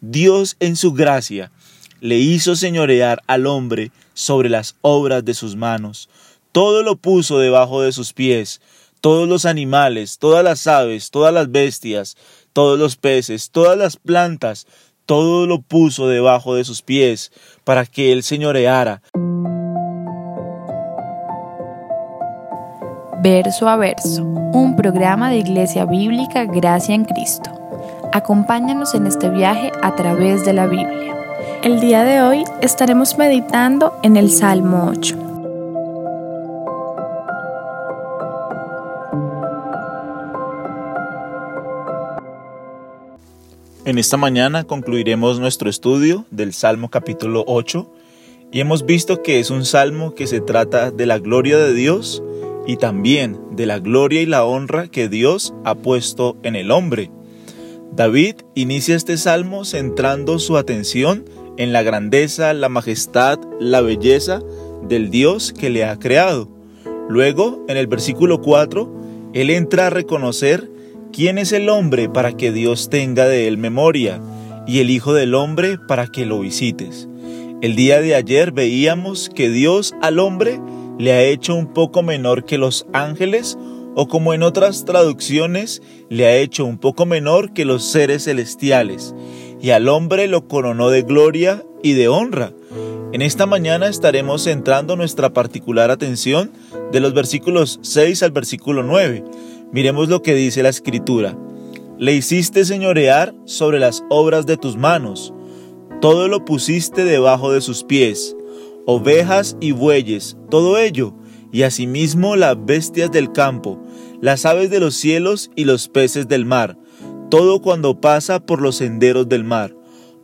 Dios en su gracia le hizo señorear al hombre sobre las obras de sus manos. Todo lo puso debajo de sus pies, todos los animales, todas las aves, todas las bestias, todos los peces, todas las plantas, todo lo puso debajo de sus pies para que él señoreara. Verso a verso, un programa de Iglesia Bíblica Gracia en Cristo. Acompáñanos en este viaje a través de la Biblia. El día de hoy estaremos meditando en el Salmo 8. En esta mañana concluiremos nuestro estudio del Salmo capítulo 8 y hemos visto que es un salmo que se trata de la gloria de Dios y también de la gloria y la honra que Dios ha puesto en el hombre. David inicia este salmo centrando su atención en la grandeza, la majestad, la belleza del Dios que le ha creado. Luego, en el versículo 4, él entra a reconocer quién es el hombre para que Dios tenga de él memoria y el Hijo del Hombre para que lo visites. El día de ayer veíamos que Dios al hombre le ha hecho un poco menor que los ángeles o como en otras traducciones le ha hecho un poco menor que los seres celestiales, y al hombre lo coronó de gloria y de honra. En esta mañana estaremos centrando nuestra particular atención de los versículos 6 al versículo 9. Miremos lo que dice la escritura. Le hiciste señorear sobre las obras de tus manos, todo lo pusiste debajo de sus pies ovejas y bueyes, todo ello, y asimismo las bestias del campo, las aves de los cielos y los peces del mar, todo cuando pasa por los senderos del mar.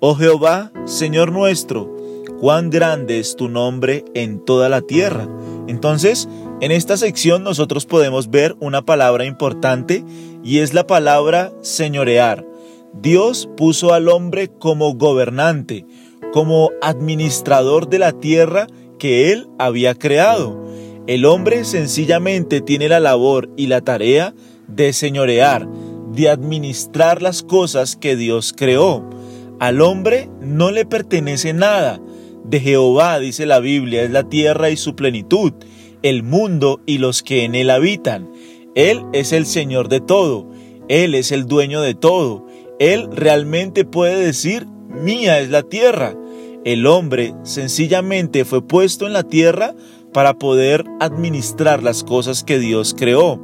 Oh Jehová, Señor nuestro, cuán grande es tu nombre en toda la tierra. Entonces, en esta sección nosotros podemos ver una palabra importante y es la palabra señorear. Dios puso al hombre como gobernante, como administrador de la tierra que él había creado. El hombre sencillamente tiene la labor y la tarea de señorear, de administrar las cosas que Dios creó. Al hombre no le pertenece nada. De Jehová, dice la Biblia, es la tierra y su plenitud, el mundo y los que en él habitan. Él es el Señor de todo, Él es el dueño de todo. Él realmente puede decir, mía es la tierra. El hombre sencillamente fue puesto en la tierra para poder administrar las cosas que Dios creó.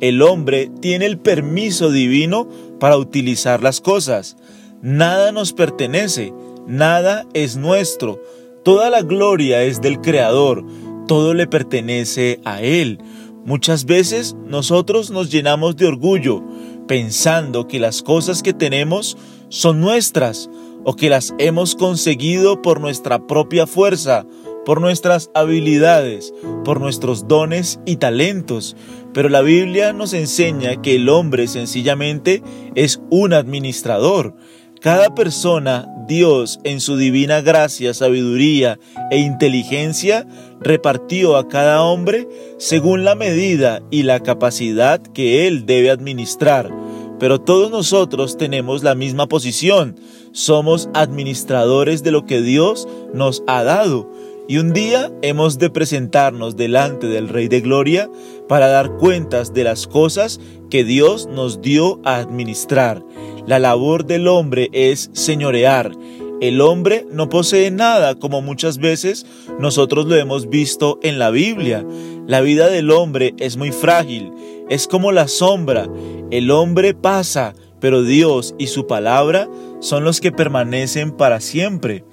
El hombre tiene el permiso divino para utilizar las cosas. Nada nos pertenece, nada es nuestro. Toda la gloria es del Creador, todo le pertenece a Él. Muchas veces nosotros nos llenamos de orgullo pensando que las cosas que tenemos son nuestras o que las hemos conseguido por nuestra propia fuerza, por nuestras habilidades, por nuestros dones y talentos. Pero la Biblia nos enseña que el hombre sencillamente es un administrador. Cada persona, Dios, en su divina gracia, sabiduría e inteligencia, repartió a cada hombre según la medida y la capacidad que él debe administrar. Pero todos nosotros tenemos la misma posición. Somos administradores de lo que Dios nos ha dado. Y un día hemos de presentarnos delante del Rey de Gloria para dar cuentas de las cosas que Dios nos dio a administrar. La labor del hombre es señorear. El hombre no posee nada como muchas veces nosotros lo hemos visto en la Biblia. La vida del hombre es muy frágil, es como la sombra. El hombre pasa, pero Dios y su palabra son los que permanecen para siempre.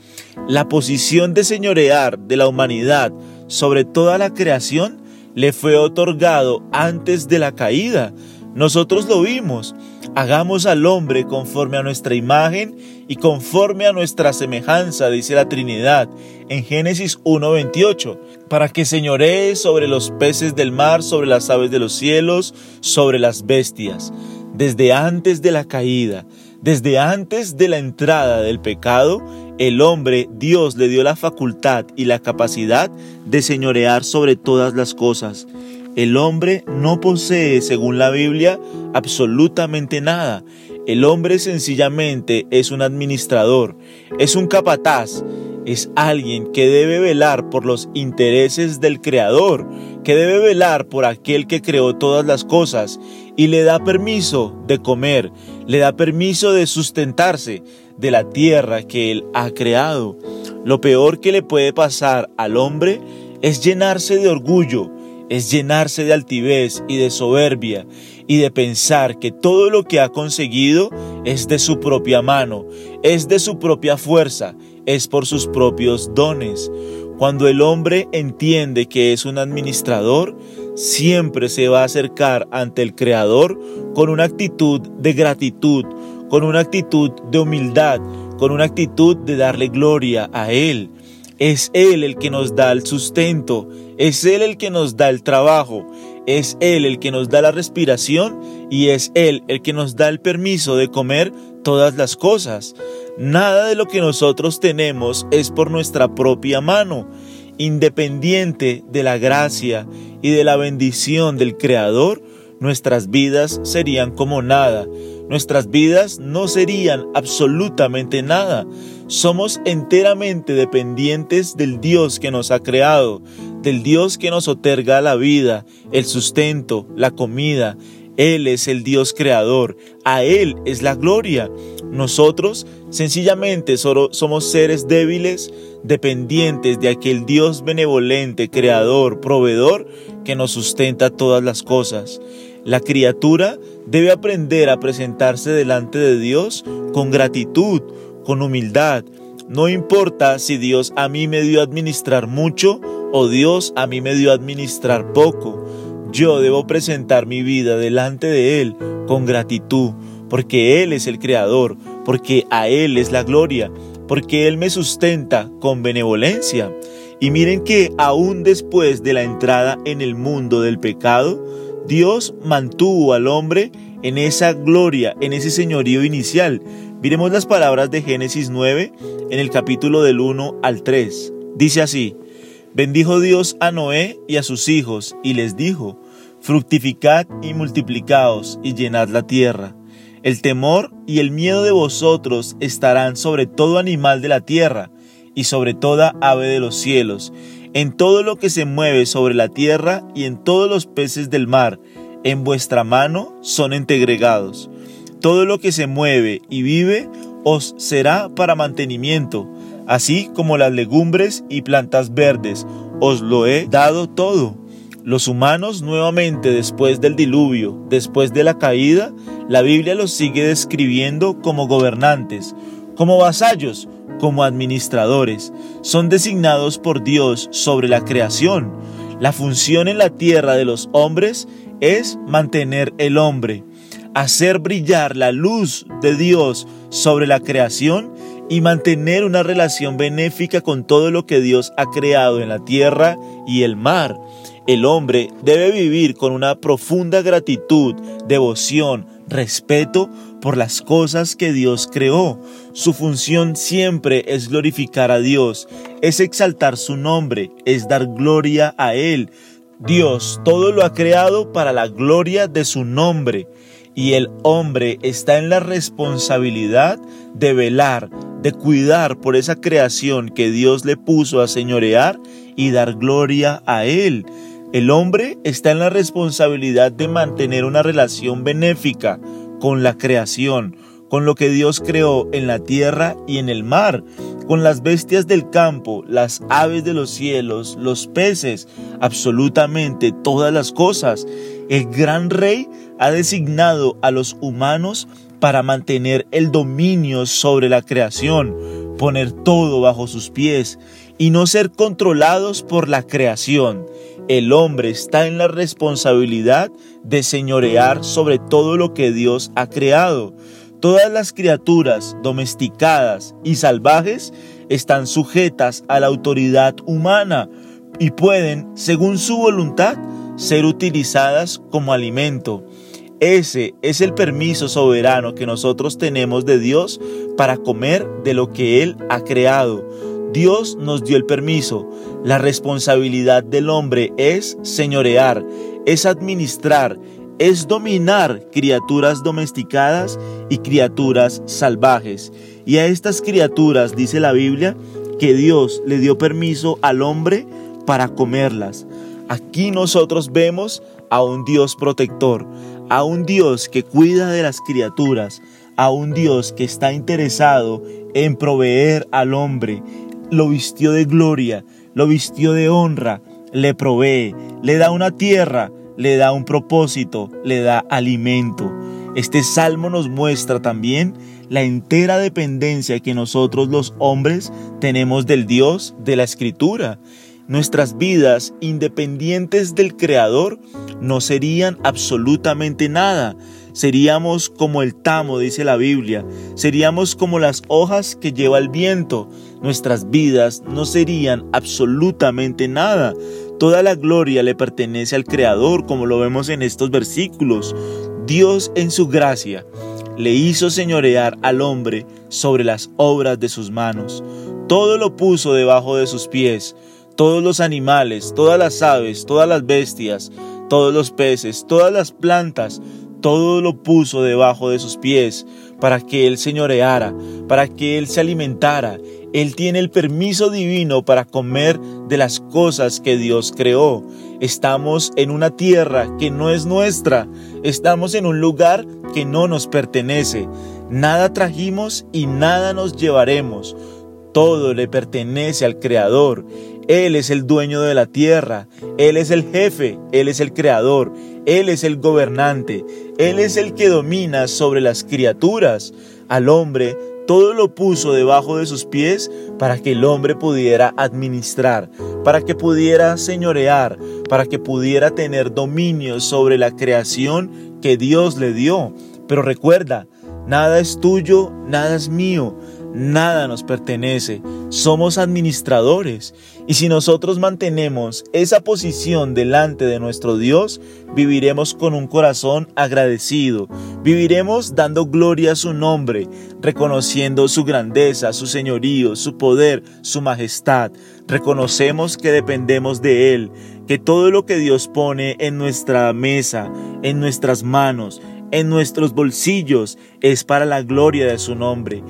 La posición de señorear de la humanidad sobre toda la creación le fue otorgado antes de la caída. Nosotros lo vimos. Hagamos al hombre conforme a nuestra imagen y conforme a nuestra semejanza, dice la Trinidad en Génesis 1.28, para que señoree sobre los peces del mar, sobre las aves de los cielos, sobre las bestias. Desde antes de la caída, desde antes de la entrada del pecado, el hombre, Dios le dio la facultad y la capacidad de señorear sobre todas las cosas. El hombre no posee, según la Biblia, absolutamente nada. El hombre sencillamente es un administrador, es un capataz, es alguien que debe velar por los intereses del Creador, que debe velar por aquel que creó todas las cosas y le da permiso de comer, le da permiso de sustentarse de la tierra que Él ha creado. Lo peor que le puede pasar al hombre es llenarse de orgullo, es llenarse de altivez y de soberbia y de pensar que todo lo que ha conseguido es de su propia mano, es de su propia fuerza, es por sus propios dones. Cuando el hombre entiende que es un administrador, siempre se va a acercar ante el Creador con una actitud de gratitud, con una actitud de humildad, con una actitud de darle gloria a Él. Es Él el que nos da el sustento, es Él el que nos da el trabajo, es Él el que nos da la respiración y es Él el que nos da el permiso de comer todas las cosas. Nada de lo que nosotros tenemos es por nuestra propia mano. Independiente de la gracia y de la bendición del Creador, nuestras vidas serían como nada. Nuestras vidas no serían absolutamente nada. Somos enteramente dependientes del Dios que nos ha creado, del Dios que nos otorga la vida, el sustento, la comida. Él es el Dios creador, a Él es la gloria. Nosotros sencillamente solo somos seres débiles, dependientes de aquel Dios benevolente, creador, proveedor, que nos sustenta todas las cosas. La criatura debe aprender a presentarse delante de Dios con gratitud, con humildad. No importa si Dios a mí me dio a administrar mucho o Dios a mí me dio administrar poco. Yo debo presentar mi vida delante de Él con gratitud, porque Él es el Creador, porque a Él es la gloria, porque Él me sustenta con benevolencia. Y miren que aún después de la entrada en el mundo del pecado, Dios mantuvo al hombre en esa gloria, en ese señorío inicial. Miremos las palabras de Génesis 9 en el capítulo del 1 al 3. Dice así, bendijo Dios a Noé y a sus hijos y les dijo, fructificad y multiplicaos y llenad la tierra. El temor y el miedo de vosotros estarán sobre todo animal de la tierra y sobre toda ave de los cielos en todo lo que se mueve sobre la tierra y en todos los peces del mar, en vuestra mano son entregregados. Todo lo que se mueve y vive os será para mantenimiento, así como las legumbres y plantas verdes, os lo he dado todo. Los humanos nuevamente después del diluvio, después de la caída, la Biblia los sigue describiendo como gobernantes, como vasallos, como administradores. Son designados por Dios sobre la creación. La función en la tierra de los hombres es mantener el hombre, hacer brillar la luz de Dios sobre la creación y mantener una relación benéfica con todo lo que Dios ha creado en la tierra y el mar. El hombre debe vivir con una profunda gratitud, devoción, respeto por las cosas que Dios creó. Su función siempre es glorificar a Dios, es exaltar su nombre, es dar gloria a Él. Dios todo lo ha creado para la gloria de su nombre y el hombre está en la responsabilidad de velar, de cuidar por esa creación que Dios le puso a señorear y dar gloria a Él. El hombre está en la responsabilidad de mantener una relación benéfica con la creación, con lo que Dios creó en la tierra y en el mar, con las bestias del campo, las aves de los cielos, los peces, absolutamente todas las cosas. El gran rey ha designado a los humanos para mantener el dominio sobre la creación, poner todo bajo sus pies y no ser controlados por la creación. El hombre está en la responsabilidad de señorear sobre todo lo que Dios ha creado. Todas las criaturas domesticadas y salvajes están sujetas a la autoridad humana y pueden, según su voluntad, ser utilizadas como alimento. Ese es el permiso soberano que nosotros tenemos de Dios para comer de lo que Él ha creado. Dios nos dio el permiso. La responsabilidad del hombre es señorear, es administrar, es dominar criaturas domesticadas y criaturas salvajes. Y a estas criaturas, dice la Biblia, que Dios le dio permiso al hombre para comerlas. Aquí nosotros vemos a un Dios protector, a un Dios que cuida de las criaturas, a un Dios que está interesado en proveer al hombre. Lo vistió de gloria, lo vistió de honra, le provee, le da una tierra, le da un propósito, le da alimento. Este salmo nos muestra también la entera dependencia que nosotros los hombres tenemos del Dios de la Escritura. Nuestras vidas, independientes del Creador, no serían absolutamente nada. Seríamos como el tamo, dice la Biblia. Seríamos como las hojas que lleva el viento. Nuestras vidas no serían absolutamente nada. Toda la gloria le pertenece al Creador, como lo vemos en estos versículos. Dios en su gracia le hizo señorear al hombre sobre las obras de sus manos. Todo lo puso debajo de sus pies, todos los animales, todas las aves, todas las bestias, todos los peces, todas las plantas, todo lo puso debajo de sus pies para que Él señoreara, para que Él se alimentara él tiene el permiso divino para comer de las cosas que Dios creó. Estamos en una tierra que no es nuestra. Estamos en un lugar que no nos pertenece. Nada trajimos y nada nos llevaremos. Todo le pertenece al Creador. Él es el dueño de la tierra. Él es el jefe. Él es el creador. Él es el gobernante. Él es el que domina sobre las criaturas. Al hombre todo lo puso debajo de sus pies para que el hombre pudiera administrar, para que pudiera señorear, para que pudiera tener dominio sobre la creación que Dios le dio. Pero recuerda, nada es tuyo, nada es mío, nada nos pertenece, somos administradores. Y si nosotros mantenemos esa posición delante de nuestro Dios, viviremos con un corazón agradecido, viviremos dando gloria a su nombre, reconociendo su grandeza, su señorío, su poder, su majestad. Reconocemos que dependemos de Él, que todo lo que Dios pone en nuestra mesa, en nuestras manos, en nuestros bolsillos, es para la gloria de su nombre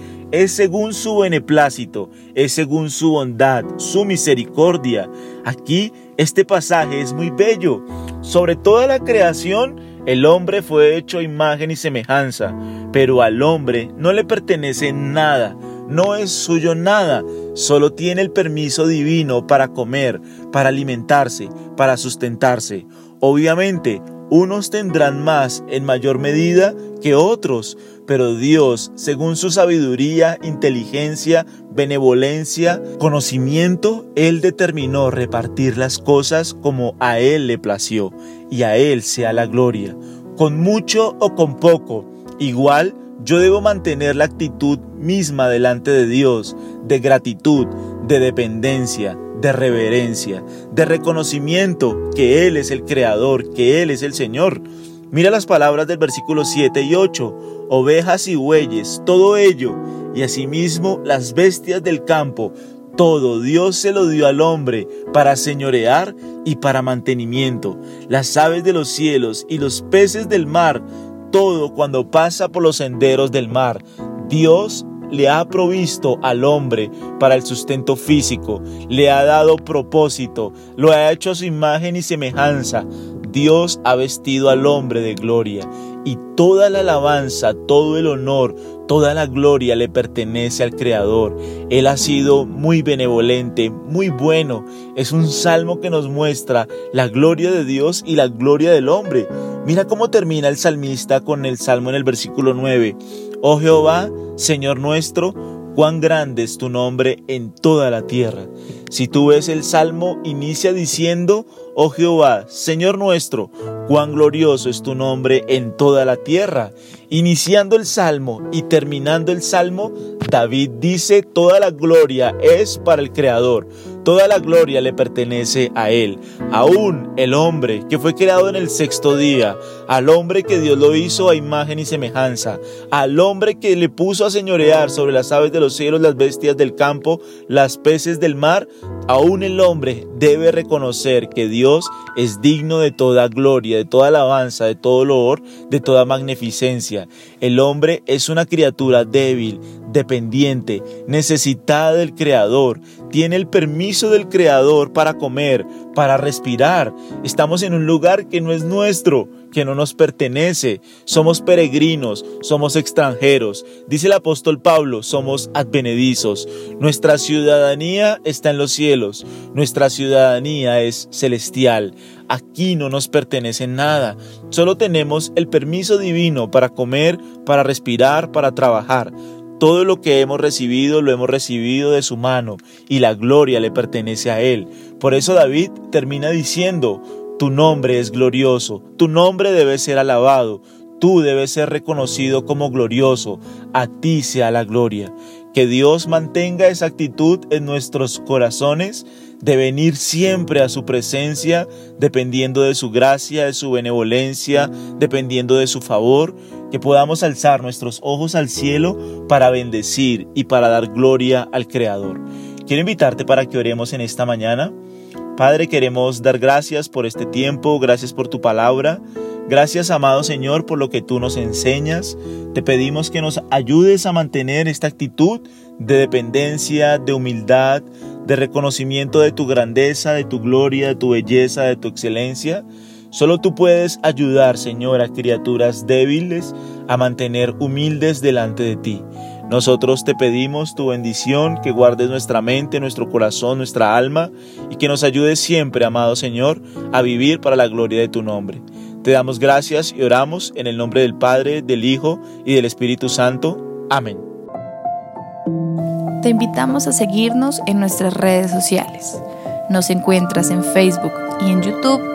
es según su beneplácito, es según su bondad, su misericordia. Aquí este pasaje es muy bello. Sobre toda la creación, el hombre fue hecho imagen y semejanza, pero al hombre no le pertenece nada, no es suyo nada, solo tiene el permiso divino para comer, para alimentarse, para sustentarse. Obviamente, unos tendrán más en mayor medida que otros, pero Dios, según su sabiduría, inteligencia, benevolencia, conocimiento, Él determinó repartir las cosas como a Él le plació, y a Él sea la gloria, con mucho o con poco, igual yo debo mantener la actitud misma delante de Dios, de gratitud, de dependencia, de reverencia, de reconocimiento que Él es el Creador, que Él es el Señor. Mira las palabras del versículo 7 y 8, ovejas y bueyes, todo ello, y asimismo las bestias del campo, todo Dios se lo dio al hombre para señorear y para mantenimiento, las aves de los cielos y los peces del mar, todo cuando pasa por los senderos del mar. Dios le ha provisto al hombre para el sustento físico, le ha dado propósito, lo ha hecho a su imagen y semejanza. Dios ha vestido al hombre de gloria y toda la alabanza, todo el honor, toda la gloria le pertenece al Creador. Él ha sido muy benevolente, muy bueno. Es un salmo que nos muestra la gloria de Dios y la gloria del hombre. Mira cómo termina el salmista con el salmo en el versículo 9. Oh Jehová, Señor nuestro, cuán grande es tu nombre en toda la tierra. Si tú ves el salmo, inicia diciendo, oh Jehová, Señor nuestro, cuán glorioso es tu nombre en toda la tierra. Iniciando el salmo y terminando el salmo, David dice, toda la gloria es para el Creador, toda la gloria le pertenece a Él. Aún el hombre que fue creado en el sexto día, al hombre que Dios lo hizo a imagen y semejanza, al hombre que le puso a señorear sobre las aves de los cielos, las bestias del campo, las peces del mar, Aún el hombre debe reconocer que Dios es digno de toda gloria, de toda alabanza, de todo loor, de toda magnificencia. El hombre es una criatura débil, dependiente, necesitada del Creador. Tiene el permiso del Creador para comer, para respirar. Estamos en un lugar que no es nuestro que no nos pertenece. Somos peregrinos, somos extranjeros. Dice el apóstol Pablo, somos advenedizos. Nuestra ciudadanía está en los cielos. Nuestra ciudadanía es celestial. Aquí no nos pertenece nada. Solo tenemos el permiso divino para comer, para respirar, para trabajar. Todo lo que hemos recibido lo hemos recibido de su mano y la gloria le pertenece a Él. Por eso David termina diciendo, tu nombre es glorioso, tu nombre debe ser alabado, tú debes ser reconocido como glorioso, a ti sea la gloria. Que Dios mantenga esa actitud en nuestros corazones de venir siempre a su presencia, dependiendo de su gracia, de su benevolencia, dependiendo de su favor, que podamos alzar nuestros ojos al cielo para bendecir y para dar gloria al Creador. Quiero invitarte para que oremos en esta mañana. Padre, queremos dar gracias por este tiempo, gracias por tu palabra. Gracias, amado Señor, por lo que tú nos enseñas. Te pedimos que nos ayudes a mantener esta actitud de dependencia, de humildad, de reconocimiento de tu grandeza, de tu gloria, de tu belleza, de tu excelencia. Solo tú puedes ayudar, Señor, a criaturas débiles a mantener humildes delante de ti. Nosotros te pedimos tu bendición, que guardes nuestra mente, nuestro corazón, nuestra alma y que nos ayudes siempre, amado Señor, a vivir para la gloria de tu nombre. Te damos gracias y oramos en el nombre del Padre, del Hijo y del Espíritu Santo. Amén. Te invitamos a seguirnos en nuestras redes sociales. Nos encuentras en Facebook y en YouTube